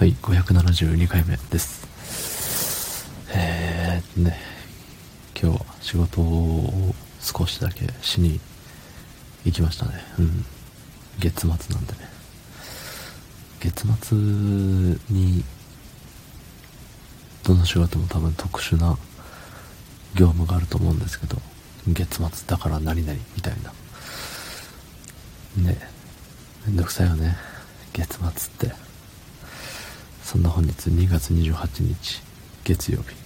はい、572回目です。えーね、今日は仕事を少しだけしに行きましたね。うん。月末なんでね。月末に、どの仕事も多分特殊な業務があると思うんですけど、月末だから何々みたいな。ね、めんどくさいよね。月末って。そんな本日2月28日月曜日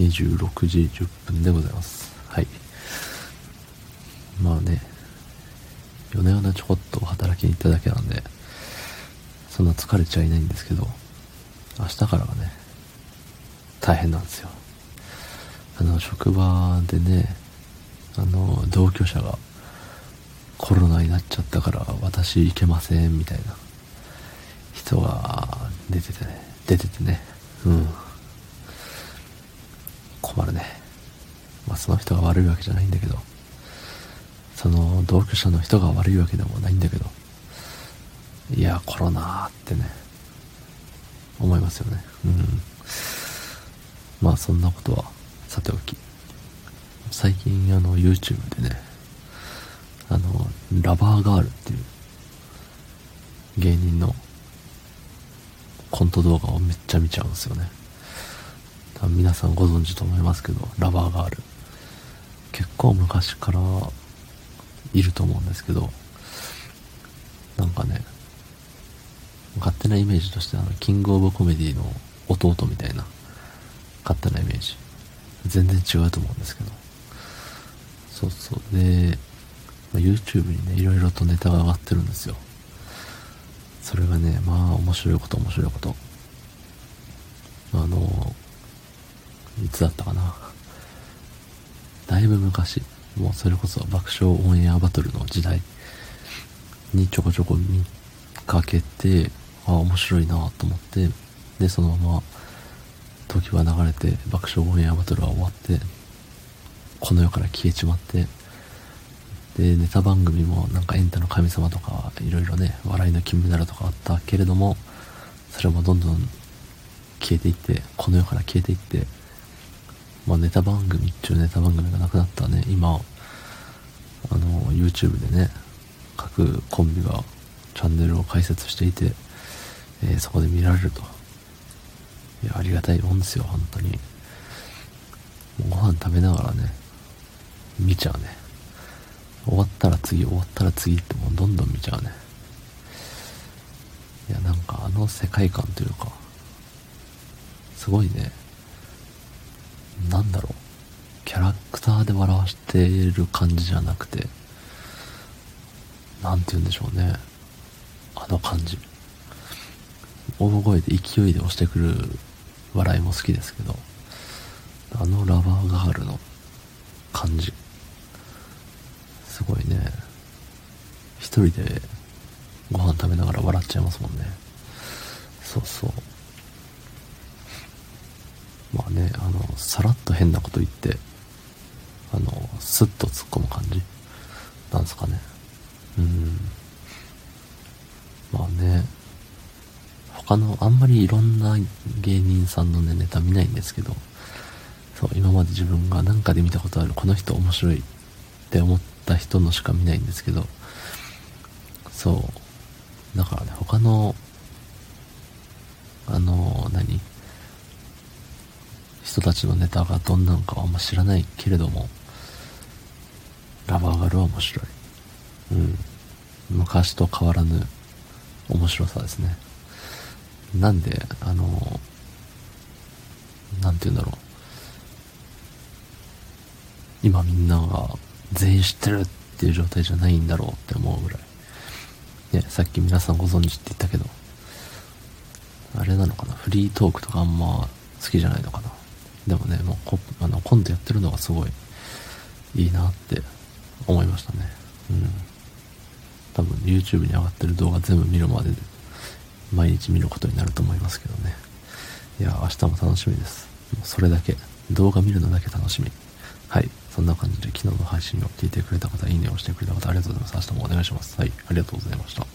26時10分でございます。はい。まあね、夜な夜なちょこっと働きに行っただけなんで、そんな疲れちゃいないんですけど、明日からがね、大変なんですよ。あの、職場でね、あの、同居者がコロナになっちゃったから私行けませんみたいな人が出ててね、出ててね、うん。困るね。まあその人が悪いわけじゃないんだけど、その同居者の人が悪いわけでもないんだけど、いや、コロナってね、思いますよね。うん。まあそんなことはさておき、最近あの YouTube でね、あの、ラバーガールっていう芸人のコント動画をめっちゃ見ちゃうんですよね。多分皆さんご存知と思いますけど、ラバーガール。結構昔からいると思うんですけど、なんかね、勝手なイメージとしてあの、キングオブコメディの弟みたいな、勝手なイメージ。全然違うと思うんですけど。そうそう。で、ま YouTube にね、いろいろとネタが上がってるんですよ。それがね、まあ面白いこと面白いこと。あの、いつだったかな。だいぶ昔、もうそれこそ爆笑オンエアバトルの時代にちょこちょこ見かけて、ああ、面白いなと思って、で、そのまま時は流れて爆笑オンエアバトルは終わって、この世から消えちまって、で、ネタ番組もなんかエンタの神様とか、いろいろね、笑いの金メダルとかあったけれども、それもどんどん消えていって、この世から消えていって、まあネタ番組中ネタ番組がなくなったね、今、あの、YouTube でね、各コンビがチャンネルを開設していて、えー、そこで見られると。いや、ありがたいもんですよ、本当に。ご飯食べながらね、見ちゃうね。終わったら次、終わったら次ってもうどんどん見ちゃうね。いや、なんかあの世界観というか、すごいね、なんだろう、キャラクターで笑わしてる感じじゃなくて、なんて言うんでしょうね。あの感じ。大声で勢いで押してくる笑いも好きですけど、あのラバーガールの感じ。すごいね。一人でご飯食べながら笑っちゃいますもんね。そうそう。まあねあのさらっと変なこと言ってあのスッと突っ込む感じ？なんですかね。うん。まあね他のあんまりいろんな芸人さんのねネタ見ないんですけどそう今まで自分が何かで見たことあるこの人面白いって思ってった人のしか見ないんですけど、そう。だからね、他の、あの、何？人たちのネタがどんなんかはあんま知らないけれども、ラバーガルは面白い。うん。昔と変わらぬ面白さですね。なんで、あの、なんて言うんだろう。今みんなが全員知ってるっていう状態じゃないんだろうって思うぐらい。ね、さっき皆さんご存知って言ったけど、あれなのかな？フリートークとかあんま好きじゃないのかな？でもね、もうこあのコントやってるのがすごいいいなって思いましたね。うん。多分 YouTube に上がってる動画全部見るまでで毎日見ることになると思いますけどね。いや、明日も楽しみです。それだけ。動画見るのだけ楽しみ。はい。そんな感じで昨日の配信を聞いてくれた方、いいねをしてくれた方、ありがとうございます。明日もお願いします。はい。ありがとうございました。